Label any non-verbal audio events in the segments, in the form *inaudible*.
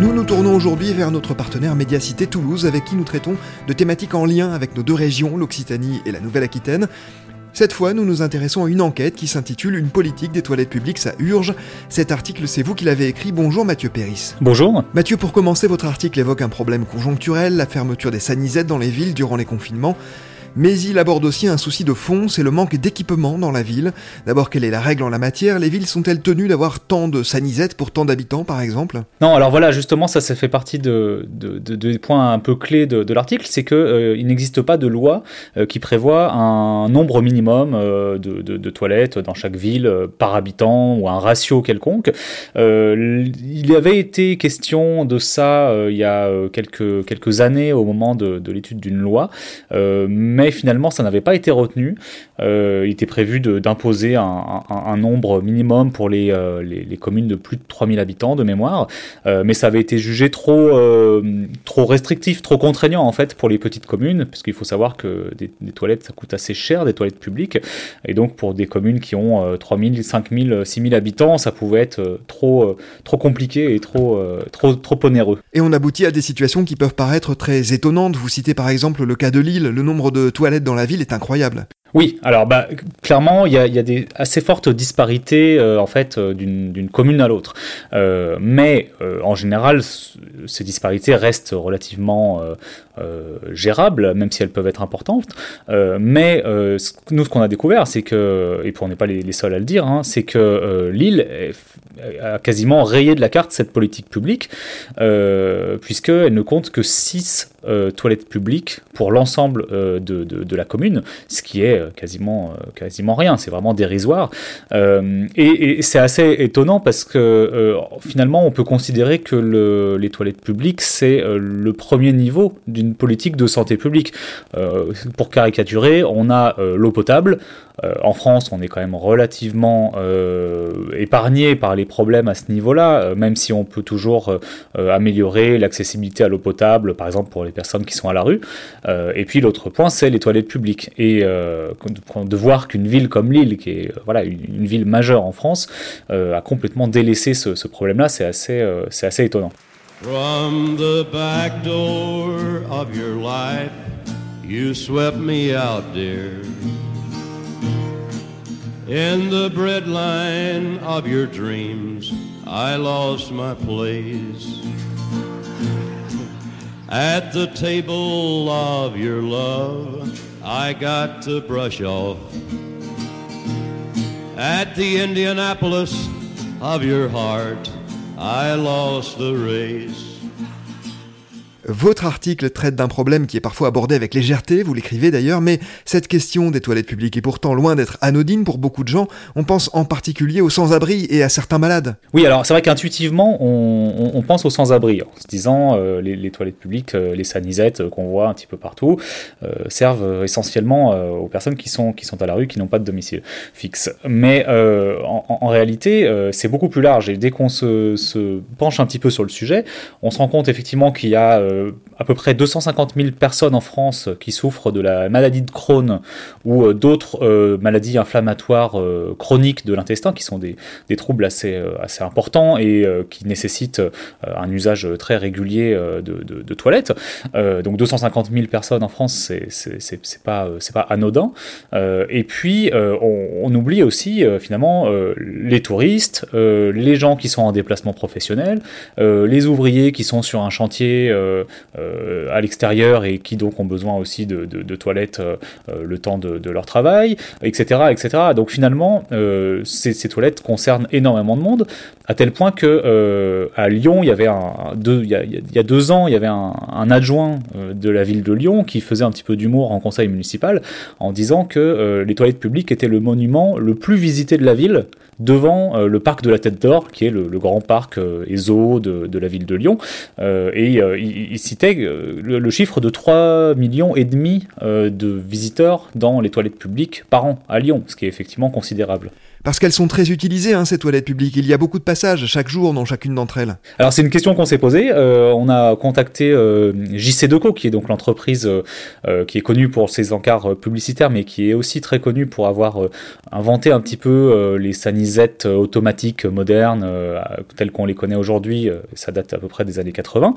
Nous nous tournons aujourd'hui vers notre partenaire Médiacité Toulouse avec qui nous traitons de thématiques en lien avec nos deux régions, l'Occitanie et la Nouvelle-Aquitaine. Cette fois, nous nous intéressons à une enquête qui s'intitule Une politique des toilettes publiques, ça urge. Cet article, c'est vous qui l'avez écrit. Bonjour Mathieu Péris. Bonjour. Mathieu, pour commencer, votre article évoque un problème conjoncturel, la fermeture des sanisettes dans les villes durant les confinements. Mais il aborde aussi un souci de fond, c'est le manque d'équipement dans la ville. D'abord, quelle est la règle en la matière? Les villes sont-elles tenues d'avoir tant de sanisettes pour tant d'habitants, par exemple? Non, alors voilà, justement, ça, ça fait partie de, de, de des points un peu clés de, l'article, c'est qu'il euh, n'existe pas de loi euh, qui prévoit un nombre minimum euh, de, toilettes dans chaque ville par habitant ou un ratio quelconque. Il avait été question de ça il y a quelques, quelques années au moment de, l'étude d'une loi, mais finalement ça n'avait pas été retenu. Euh, il était prévu d'imposer un, nombre minimum pour les, euh, communes de plus de 3000 habitants de mémoire, euh, mais ça avait été jugé trop, trop restrictif, trop contraignant en fait pour les petites communes, parce qu'il faut savoir que des, des, toilettes ça coûte assez cher, des toilettes publiques, et donc pour des communes qui ont 3000, 5000, 6000 habitants, ça pouvait être trop, trop compliqué et trop, trop, trop onéreux. Et on aboutit à des situations qui peuvent paraître très étonnantes. Vous citez par exemple le cas de Lille, le nombre de toilettes dans la ville est incroyable. Oui, alors bah, clairement, il y a, des assez fortes disparités euh, en fait euh, d'une commune à l'autre. Euh, mais en général, ces disparités restent relativement gérables, même si elles peuvent être importantes. mais nous, ce qu'on a découvert, c'est que, et on n'est pas les, seuls à le dire, hein, c'est que l'île a quasiment rayé de la carte cette politique publique, puisqu'elle ne compte que 6 toilettes publiques pour l'ensemble de, de, la commune, ce qui est euh, quasiment, euh, quasiment rien, c'est vraiment dérisoire. Euh, et, c'est assez étonnant parce que finalement, on peut considérer que le, les toilettes publiques, c'est le premier niveau d'une politique de santé publique. pour caricaturer, on a l'eau potable, en France, on est quand même relativement euh, épargné par les problèmes à ce niveau-là, euh, même si on peut toujours améliorer l'accessibilité à l'eau potable, par exemple pour les personnes qui sont à la rue. et puis l'autre point, c'est les toilettes publiques. Et de voir qu'une ville comme Lille, qui est voilà une, ville majeure en France, a complètement délaissé ce, ce problème-là, c'est assez, c'est assez étonnant. From the back door of your life, you swept me out, dear. In the breadline of your dreams, I lost my place. At the table of your love, I got to brush off. At the Indianapolis of your heart, I lost the race. Votre article traite d'un problème qui est parfois abordé avec légèreté, vous l'écrivez d'ailleurs, mais cette question des toilettes publiques est pourtant loin d'être anodine pour beaucoup de gens. On pense en particulier aux sans-abri et à certains malades. Oui, alors c'est vrai qu'intuitivement, on, pense aux sans-abri, en se disant euh, les, toilettes publiques, euh, les sanisettes euh, qu'on voit un petit peu partout, servent essentiellement aux personnes qui sont, qui sont à la rue, qui n'ont pas de domicile fixe. Mais en, réalité, c'est beaucoup plus large et dès qu'on se, se, penche un petit peu sur le sujet, on se rend compte effectivement qu'il y a à peu près 250 000 personnes en France qui souffrent de la maladie de Crohn ou d'autres maladies inflammatoires chroniques de l'intestin, qui sont des, troubles assez, assez importants et qui nécessitent un usage très régulier de, toilettes. donc 250 000 personnes en France, c'est pas, pas anodin. et puis, on, oublie aussi finalement les touristes, les gens qui sont en déplacement professionnel, les ouvriers qui sont sur un chantier à l'extérieur et qui donc ont besoin aussi de, toilettes le temps de, leur travail, etc. etc. Donc finalement, ces, toilettes concernent énormément de monde, à tel point que à Lyon, il y avait deux, il, y a, deux ans, il y avait un adjoint de la ville de Lyon qui faisait un petit peu d'humour en conseil municipal en disant que les toilettes publiques étaient le monument le plus visité de la ville devant euh, le parc de la Tête d'Or, qui est le, grand parc euh, ESO de, la ville de Lyon. Euh, et il, citait le, chiffre de 3 millions et demi de visiteurs dans les toilettes publiques par an à Lyon, ce qui est effectivement considérable parce qu'elles sont très utilisées, hein, ces toilettes publiques. Il y a beaucoup de passages chaque jour dans chacune d'entre elles. Alors c'est une question qu'on s'est posée. Euh, on a contacté euh, JC Deco, qui est donc l'entreprise euh, qui est connue pour ses encarts publicitaires, mais qui est aussi très connue pour avoir inventé un petit peu les sanisettes automatiques modernes, telles qu'on les connaît aujourd'hui. ça date à peu près des années 80.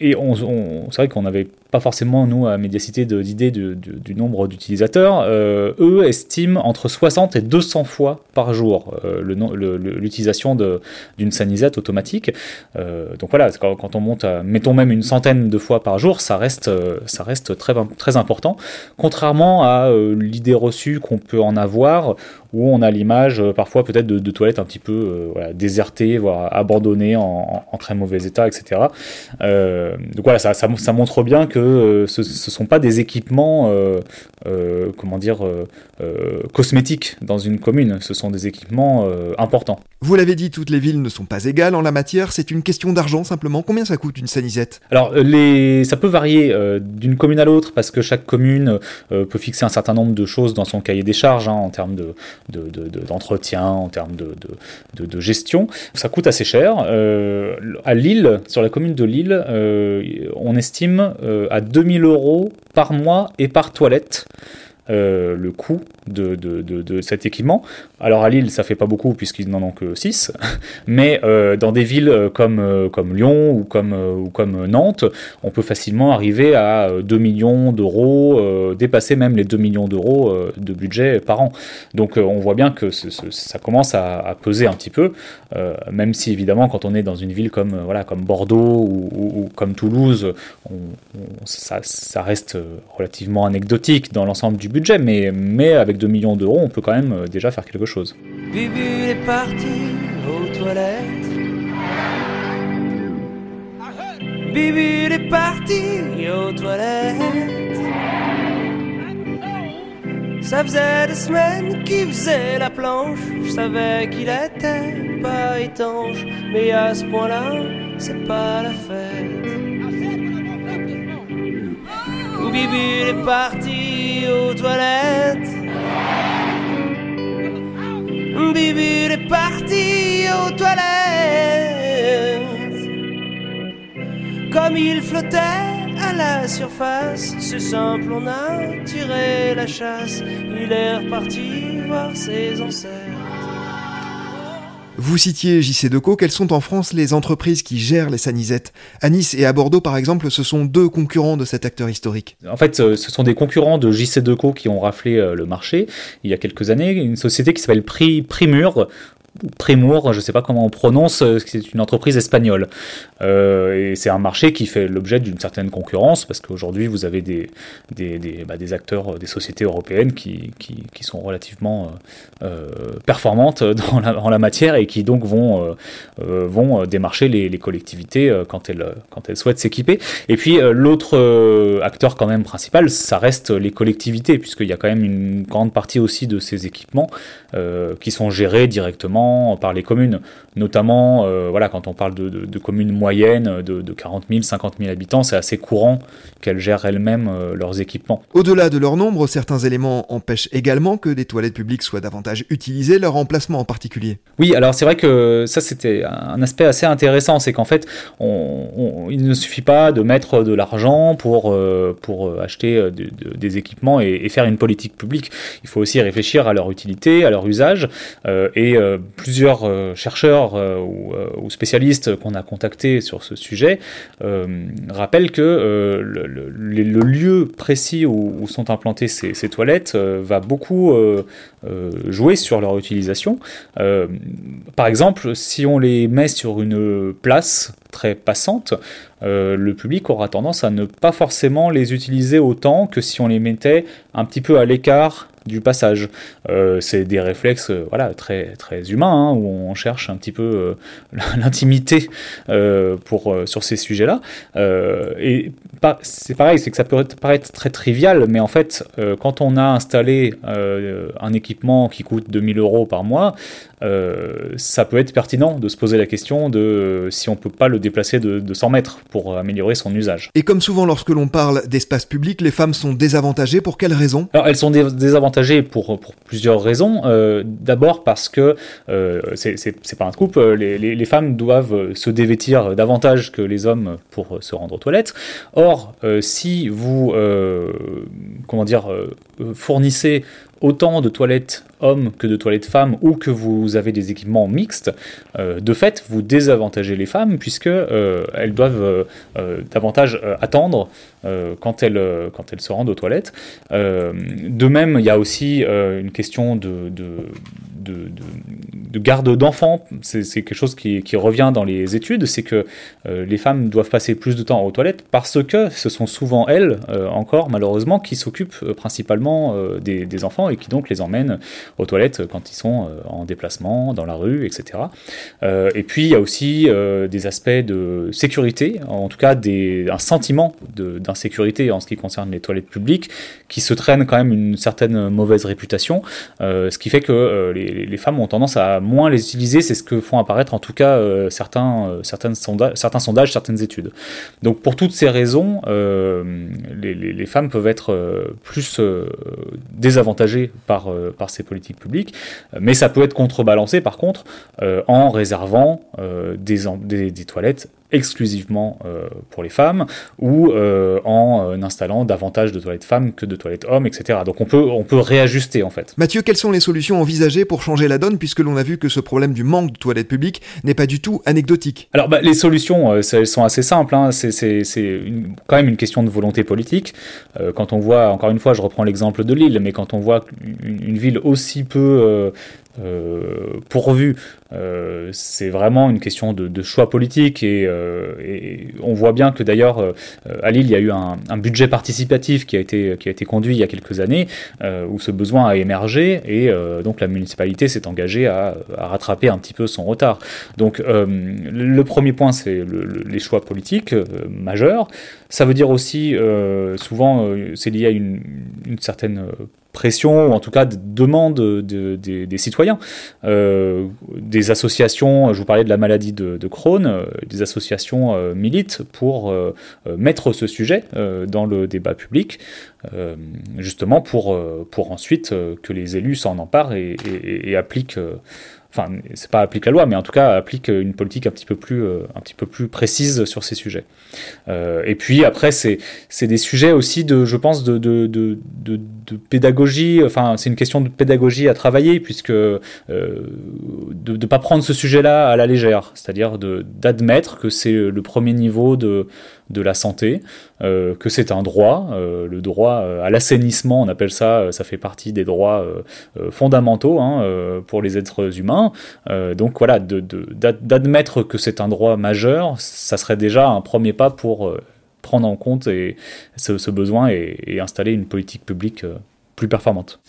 et on, c'est vrai qu'on n'avait pas forcément, nous, à Médiacité, d'idée du, nombre d'utilisateurs. eux estiment entre 60 et 200 fois par jour euh, l'utilisation d'une sanisette automatique. Euh, donc voilà, quand, on monte à, mettons même une centaine de fois par jour, ça reste, euh, ça reste très, très important. Contrairement à l'idée reçue qu'on peut en avoir, où on a l'image parfois peut-être de, toilettes un petit peu désertées, voire abandonnées en, très mauvais état, etc. donc voilà, ça, ça, montre bien que ce ne sont pas des équipements, comment dire, cosmétiques dans une commune ce sont des équipements euh, importants. Vous l'avez dit, toutes les villes ne sont pas égales en la matière, c'est une question d'argent simplement. Combien ça coûte une sanisette? Alors, euh, les... ça peut varier euh, d'une commune à l'autre parce que chaque commune peut fixer un certain nombre de choses dans son cahier des charges hein, en termes d'entretien, de, en termes de, gestion. Ça coûte assez cher. à Lille, sur la commune de Lille, on estime à 2000 euros par mois et par toilette. Le coût de, cet équipement. Alors à Lille, ça fait pas beaucoup puisqu'ils n'en ont que 6, *laughs* mais euh, dans des villes euh, comme, euh, Lyon ou comme, Nantes, on peut facilement arriver à 2 millions d'euros, dépasser même les 2 millions d'euros de budget par an. Donc on voit bien que ça commence à, peser un petit peu, même si évidemment quand on est dans une ville comme, Bordeaux ou, comme Toulouse, ça, ça, reste relativement anecdotique dans l'ensemble du mais, avec 2 millions d'euros, on peut quand même euh, déjà faire quelque chose. Bibi est parti aux toilettes. Bibi est parti aux toilettes. Ça faisait des semaines qu'il faisait la planche. Je savais qu'il était pas étanche. Mais à ce point-là, c'est pas la fête. Bibi est parti aux toilettes. Bibi est parti aux toilettes. Comme il flottait à la surface, c'est simple, on a tiré la chasse. Il est reparti voir ses ancêtres. Vous citiez JC Deco, quelles sont en France les entreprises qui gèrent les sanisettes? À Nice et à Bordeaux, par exemple, ce sont deux concurrents de cet acteur historique. En fait, euh, ce sont des concurrents de JC Deco qui ont raflé euh, le marché il y a quelques années. Une société qui s'appelle Primur, Primour, je ne sais pas comment on prononce, euh, c'est une entreprise espagnole. Euh, et c'est un marché qui fait l'objet d'une certaine concurrence, parce qu'aujourd'hui, vous avez des, bah, acteurs, euh, des sociétés européennes qui, sont relativement performantes *laughs* dans la, matière et qui donc vont, démarcher les, les, collectivités quand elles, quand elles souhaitent s'équiper. Et puis, l'autre acteur quand même principal, ça reste les collectivités, puisqu'il y a quand même une grande partie aussi de ces équipements qui sont gérés directement massivement par les communes, notamment euh, voilà, quand on parle de, communes moyennes de, de, 40 000, 50 000 habitants, c'est assez courant qu'elles gèrent elles-mêmes euh, leurs équipements. Au-delà de leur nombre, certains éléments empêchent également que des toilettes publiques soient davantage utilisées, leur emplacement en particulier. Oui, alors c'est vrai que ça c'était un aspect assez intéressant, c'est qu'en fait, on, il ne suffit pas de mettre de l'argent pour, euh, pour acheter des équipements et, et, faire une politique publique. Il faut aussi réfléchir à leur utilité, à leur usage, et plusieurs chercheurs euh, euh, ou, spécialistes qu'on a contactés sur ce sujet euh, rappellent que le, lieu précis où, sont implantées ces, toilettes va beaucoup jouer sur leur utilisation. par exemple, si on les met sur une place très passante, le public aura tendance à ne pas forcément les utiliser autant que si on les mettait un petit peu à l'écart du passage. Euh, c'est des réflexes euh, voilà, très, très humains, hein, où on cherche un petit peu euh, *laughs* l'intimité pour, sur ces sujets-là. et c'est pareil, c'est que ça peut paraître très trivial, mais en fait, quand on a installé un équipement qui coûte 2000 euros par mois, ça peut être pertinent de se poser la question de si on peut pas le déplacer de, de 100 mètres pour améliorer son usage. Et comme souvent lorsque l'on parle d'espace public, les femmes sont désavantagées pour quelles raisons? Alors elles sont désavantagées pour, pour plusieurs raisons. Euh, d'abord parce que, euh, c'est pas un scoop, euh, les, les, femmes doivent se dévêtir davantage que les hommes pour se rendre aux toilettes. Or, si vous, comment dire, fournissez autant de toilettes hommes que de toilettes femmes ou que vous avez des équipements mixtes, euh, de fait, vous désavantagez les femmes puisque euh, elles doivent euh, davantage attendre quand, elles, quand elles se rendent aux toilettes. de même, il y a aussi une question de, de, garde d'enfants. C'est quelque chose qui, revient dans les études, c'est que les femmes doivent passer plus de temps aux toilettes parce que ce sont souvent elles, encore malheureusement, qui s'occupent principalement des, enfants et qui donc les emmènent aux toilettes quand ils sont euh, en déplacement, dans la rue, etc. Euh, et puis il y a aussi euh, des aspects de sécurité, en tout cas des, un sentiment d'insécurité en ce qui concerne les toilettes publiques, qui se traînent quand même une certaine mauvaise réputation, ce qui fait que les, femmes ont tendance à moins les utiliser, c'est ce que font apparaître en tout cas certains, certaines sondages, certains sondages, certaines études. Donc pour toutes ces raisons, les, les, femmes peuvent être plus désavantagées par, ces politiques publique, euh, mais ça peut être contrebalancé par contre euh, en réservant euh, des, toilettes exclusivement pour les femmes ou en installant davantage de toilettes femmes que de toilettes hommes, etc. Donc on peut, on peut réajuster en fait. Mathieu, quelles sont les solutions envisagées pour changer la donne puisque l'on a vu que ce problème du manque de toilettes publiques n'est pas du tout anecdotique? Alors bah, les solutions, elles sont assez simples. Hein. C'est quand même une question de volonté politique. quand on voit, encore une fois, je reprends l'exemple de Lille, mais quand on voit une, une ville aussi peu euh, euh, pourvu. Euh, c'est vraiment une question de, choix politique et, on voit bien que d'ailleurs à Lille il y a eu un, budget participatif qui a été qui a été conduit il y a quelques années où ce besoin a émergé et donc la municipalité s'est engagée à, rattraper un petit peu son retard. Donc le premier point c'est les choix politiques majeurs. Ça veut dire aussi souvent c'est lié à une, une certaine pression, ou en tout cas de demande des citoyens. Euh, des associations, je vous parlais de la maladie de, Crohn, euh, des associations euh, militent pour mettre ce sujet dans le débat public, justement pour, pour ensuite que les élus s'en emparent et appliquent enfin, c'est pas applique la loi, mais en tout cas applique une politique un petit peu plus, euh, un petit peu plus précise sur ces sujets. Euh, et puis après, c'est, c'est des sujets aussi de, je pense, de, de, de, de, pédagogie. Enfin, c'est une question de pédagogie à travailler, puisque euh, de ne pas prendre ce sujet-là à la légère, c'est-à-dire d'admettre que c'est le premier niveau de de la santé, que c'est un droit, le droit à l'assainissement, on appelle ça, ça fait partie des droits fondamentaux hein, pour les êtres humains. Donc voilà, d'admettre que c'est un droit majeur, ça serait déjà un premier pas pour prendre en compte et, ce, besoin et, installer une politique publique plus performante.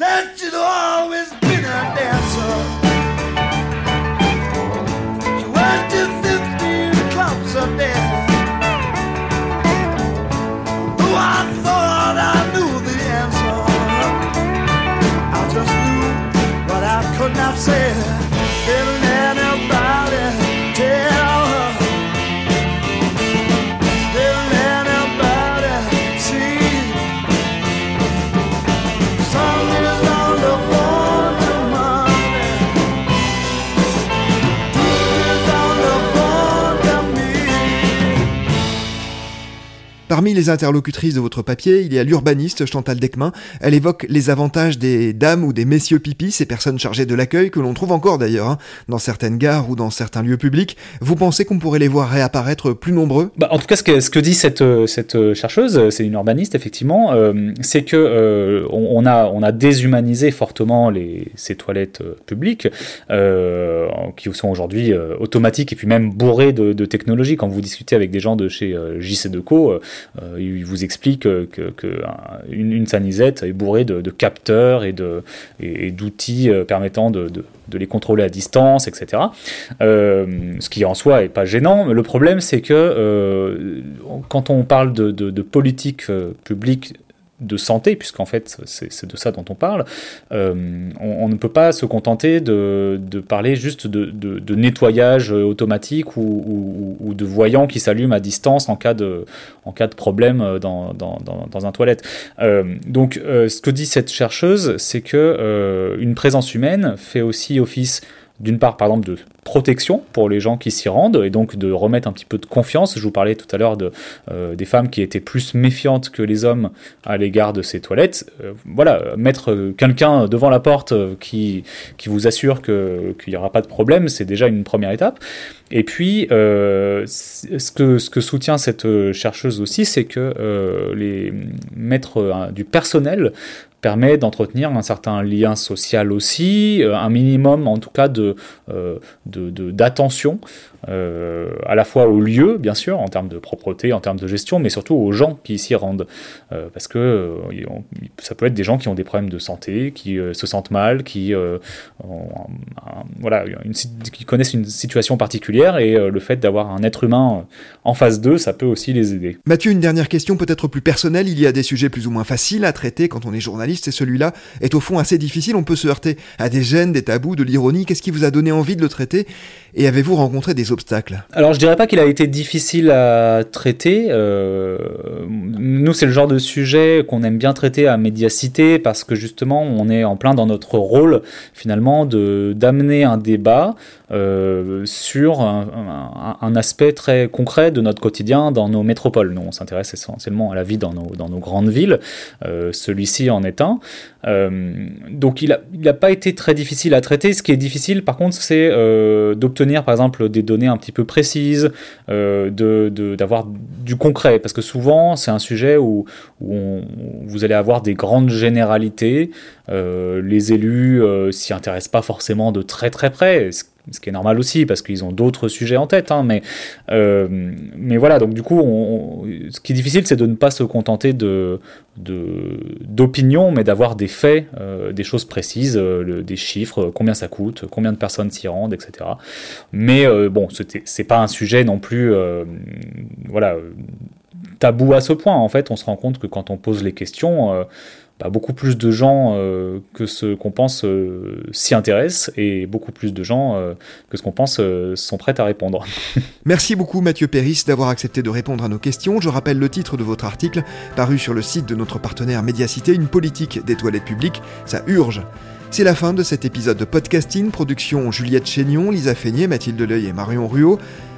Parmi les interlocutrices de votre papier, il y a l'urbaniste Chantal Deckmin. Elle évoque les avantages des dames ou des messieurs pipis, ces personnes chargées de l'accueil que l'on trouve encore d'ailleurs hein, dans certaines gares ou dans certains lieux publics. Vous pensez qu'on pourrait les voir réapparaître plus nombreux? Bah, En tout cas, ce que, dit cette, cette chercheuse, c'est une urbaniste effectivement, euh, c'est que euh, on, a, déshumanisé fortement ces toilettes euh, publiques euh, qui sont aujourd'hui automatiques et puis même bourrées de, de technologie. Quand vous discutez avec des gens de chez JC Deco, ils vous expliquent que, que une, une, sanisette est bourrée de, capteurs et d'outils permettant de, les contrôler à distance, etc. ce qui en soi est pas gênant. Mais le problème, c'est que quand on parle de politique publique de santé, puisqu'en fait c'est de ça dont on parle, euh, on, ne peut pas se contenter de, parler juste de, nettoyage automatique ou, de voyants qui s'allument à distance en cas de, en cas de problème dans, dans, un toilette. Euh, donc euh, ce que dit cette chercheuse, c'est que une présence humaine fait aussi office d'une part, par exemple, de protection pour les gens qui s'y rendent et donc de remettre un petit peu de confiance. Je vous parlais tout à l'heure euh, des femmes qui étaient plus méfiantes que les hommes à l'égard de ces toilettes. Euh, voilà, mettre quelqu'un devant la porte euh, qui, qui vous assure qu'il n'y aura pas de problème, c'est déjà une première étape. Et puis, ce, que, ce que soutient cette chercheuse aussi, c'est que les mettre du personnel permet d'entretenir un certain lien social aussi, euh, un minimum en tout cas de, euh, d'attention euh, à la fois au lieu, bien sûr, en termes de propreté, en termes de gestion, mais surtout aux gens qui s'y rendent. Euh, parce que euh, ça peut être des gens qui ont des problèmes de santé, qui se sentent mal, qui, voilà, qui connaissent une situation particulière, et le fait d'avoir un être humain en face d'eux, ça peut aussi les aider. Mathieu, une dernière question peut-être plus personnelle. Il y a des sujets plus ou moins faciles à traiter quand on est journaliste, et celui-là est au fond assez difficile. On peut se heurter à des gènes, des tabous, de l'ironie. Qu'est-ce qui vous a donné envie de le traiter? Et avez-vous rencontré des obstacles Alors je dirais pas qu'il a été difficile à traiter. Euh, nous c'est le genre de sujet qu'on aime bien traiter à médiacité parce que justement on est en plein dans notre rôle finalement de d'amener un débat euh, sur un, aspect très concret de notre quotidien dans nos métropoles. Nous on s'intéresse essentiellement à la vie dans nos, dans nos grandes villes. Euh, Celui-ci en est un. Donc il n'a il a pas été très difficile à traiter. Ce qui est difficile par contre c'est d'obtenir par exemple des données un petit peu précises, euh, d'avoir du concret, parce que souvent c'est un sujet où, où vous allez avoir des grandes généralités, euh, les élus euh, s'y intéressent pas forcément de très très près, ce qui est normal aussi parce qu'ils ont d'autres sujets en tête. Hein, mais, euh, mais voilà, donc du coup, ce qui est difficile, c'est de ne pas se contenter de d'opinions, mais d'avoir des faits, euh, des choses précises, euh, des chiffres, combien ça coûte, combien de personnes s'y rendent, etc. Mais bon, c'est pas un sujet non plus, voilà, tabou à ce point. En fait, on se rend compte que quand on pose les questions bah, beaucoup plus de gens euh, que ce qu'on pense euh, s'y intéressent et beaucoup plus de gens euh, que ce qu'on pense sont prêts à répondre. *laughs* Merci beaucoup Mathieu Péris d'avoir accepté de répondre à nos questions. Je rappelle le titre de votre article paru sur le site de notre partenaire Médiacité, une politique des toilettes publiques, ça urge. C'est la fin de cet épisode de podcasting, production Juliette Chénion, Lisa Feignet, Mathilde Leuil et Marion Ruot.